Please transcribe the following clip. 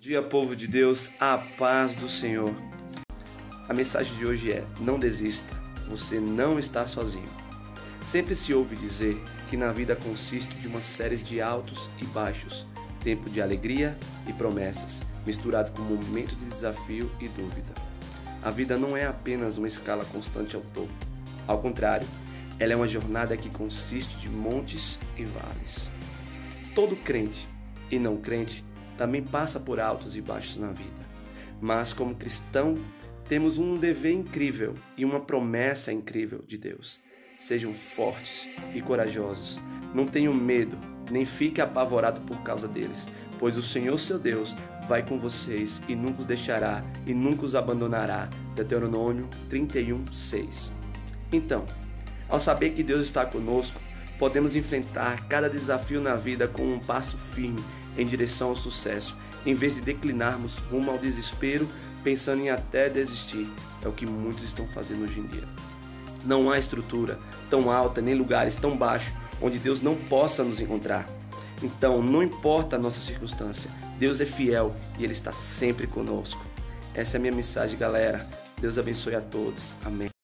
Dia, povo de Deus, a paz do Senhor. A mensagem de hoje é: não desista, você não está sozinho. Sempre se ouve dizer que na vida consiste de uma série de altos e baixos, tempo de alegria e promessas, misturado com momentos de desafio e dúvida. A vida não é apenas uma escala constante ao topo. Ao contrário, ela é uma jornada que consiste de montes e vales. Todo crente e não crente também passa por altos e baixos na vida. Mas, como cristão, temos um dever incrível e uma promessa incrível de Deus. Sejam fortes e corajosos. Não tenham medo, nem fique apavorado por causa deles, pois o Senhor seu Deus vai com vocês e nunca os deixará e nunca os abandonará. Deuteronômio 31, 6. Então, ao saber que Deus está conosco, podemos enfrentar cada desafio na vida com um passo firme em direção ao sucesso, em vez de declinarmos rumo ao desespero, pensando em até desistir. É o que muitos estão fazendo hoje em dia. Não há estrutura tão alta nem lugares tão baixos onde Deus não possa nos encontrar. Então, não importa a nossa circunstância, Deus é fiel e Ele está sempre conosco. Essa é a minha mensagem, galera. Deus abençoe a todos. Amém.